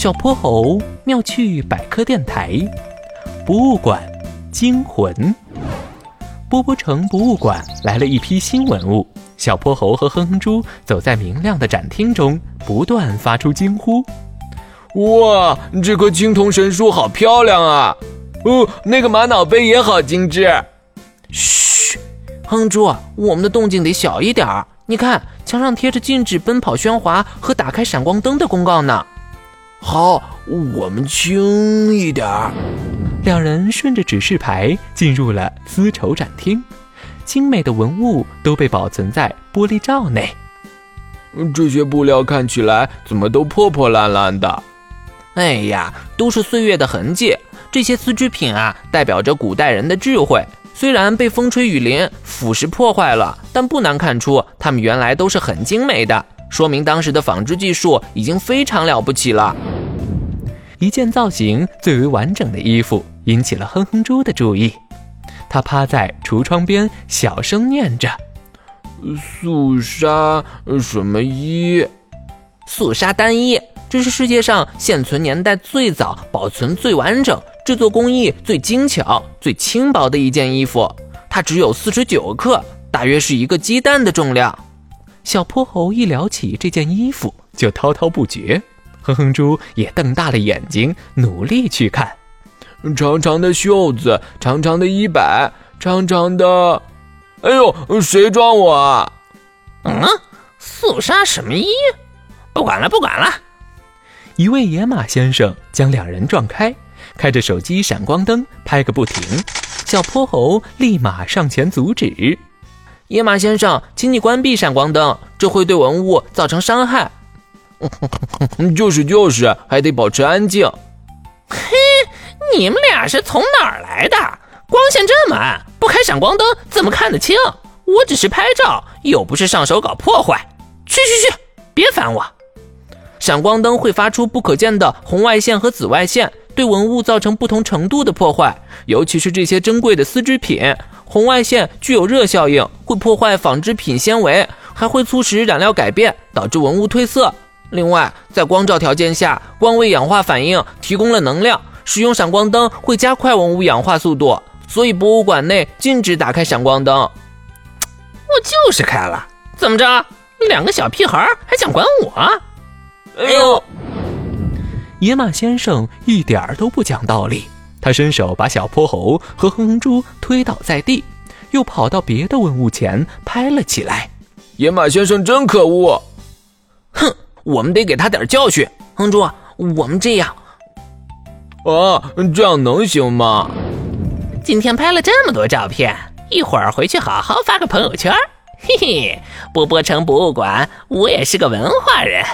小泼猴妙趣百科电台，博物馆惊魂。波波城博物馆来了一批新文物，小泼猴和哼哼猪走在明亮的展厅中，不断发出惊呼：“哇，这棵青铜神树好漂亮啊！哦，那个玛瑙杯也好精致。”嘘，哼猪，我们的动静得小一点儿。你看，墙上贴着禁止奔跑喧哗和打开闪光灯的公告呢。好，我们轻一点儿。两人顺着指示牌进入了丝绸展厅，精美的文物都被保存在玻璃罩内。这些布料看起来怎么都破破烂烂的？哎呀，都是岁月的痕迹。这些丝织品啊，代表着古代人的智慧。虽然被风吹雨淋、腐蚀破坏了，但不难看出，它们原来都是很精美的，说明当时的纺织技术已经非常了不起了。一件造型最为完整的衣服引起了哼哼猪的注意，他趴在橱窗边小声念着：“素纱什么衣？素纱单衣，这是世界上现存年代最早、保存最完整、制作工艺最精巧、最轻薄的一件衣服。它只有四十九克，大约是一个鸡蛋的重量。”小泼猴一聊起这件衣服，就滔滔不绝。哼哼猪也瞪大了眼睛，努力去看。长长的袖子，长长的衣摆，长长的……哎呦，谁撞我啊？嗯，素纱什么衣？不管了，不管了。一位野马先生将两人撞开，开着手机闪光灯拍个不停。小泼猴立马上前阻止。野马先生，请你关闭闪光灯，这会对文物造成伤害。就是就是，还得保持安静。嘿，你们俩是从哪儿来的？光线这么暗，不开闪光灯怎么看得清？我只是拍照，又不是上手搞破坏。去去去，别烦我！闪光灯会发出不可见的红外线和紫外线，对文物造成不同程度的破坏。尤其是这些珍贵的丝织品，红外线具有热效应，会破坏纺织品纤维，还会促使染料改变，导致文物褪色。另外，在光照条件下，光为氧化反应提供了能量。使用闪光灯会加快文物氧化速度，所以博物馆内禁止打开闪光灯。我就是开了，怎么着？两个小屁孩还想管我？哎呦！野马先生一点儿都不讲道理，他伸手把小泼猴和哼哼猪推倒在地，又跑到别的文物前拍了起来。野马先生真可恶！哼！我们得给他点教训，哼猪，我们这样，啊，这样能行吗？今天拍了这么多照片，一会儿回去好好发个朋友圈。嘿嘿，波波城博物馆，我也是个文化人。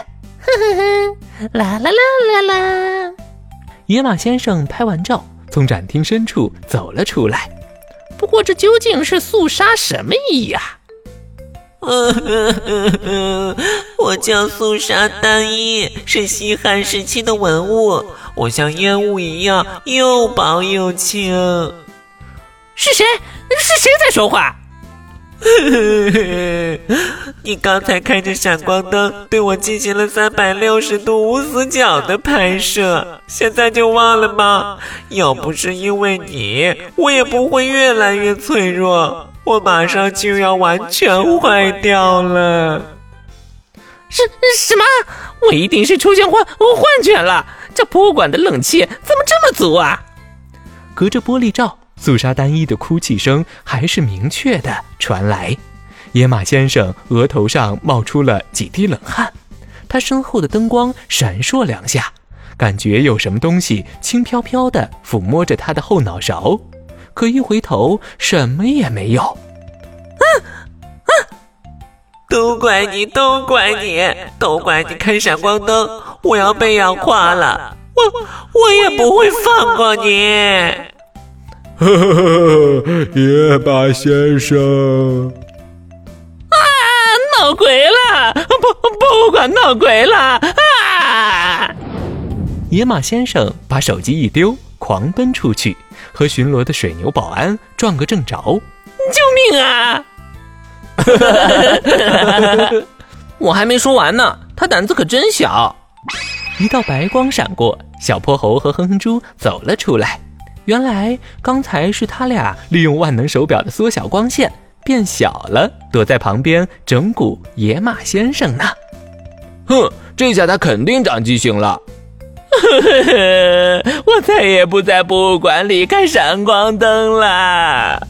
哼哼哼，啦啦啦啦啦。野马先生拍完照，从展厅深处走了出来。不过这究竟是肃杀什么意呀？我叫肃杀单衣，是西汉时期的文物。我像烟雾一样又薄又轻。是谁？是谁在说话？你刚才开着闪光灯对我进行了三百六十度无死角的拍摄，现在就忘了吗？要不是因为你，我也不会越来越脆弱。我马上就要完全坏掉了！什什么？我一定是出现幻幻觉了！这博物馆的冷气怎么这么足啊？隔着玻璃罩，肃杀单一的哭泣声还是明确的传来。野马先生额头上冒出了几滴冷汗，他身后的灯光闪烁两下，感觉有什么东西轻飘飘的抚摸着他的后脑勺。可一回头，什么也没有。啊啊！都怪你，都怪你，都怪你开闪光灯！我要被氧化了，我我也不会放过你。呵呵呵呵，野马先生！啊！闹鬼了！不，不管闹鬼了！啊！野马先生把手机一丢，狂奔出去。和巡逻的水牛保安撞个正着，救命啊！我还没说完呢，他胆子可真小。一道白光闪过，小泼猴和哼哼猪走了出来。原来刚才是他俩利用万能手表的缩小光线变小了，躲在旁边整蛊野马先生呢。哼，这下他肯定长记性了。我再也不在博物馆里看闪光灯了。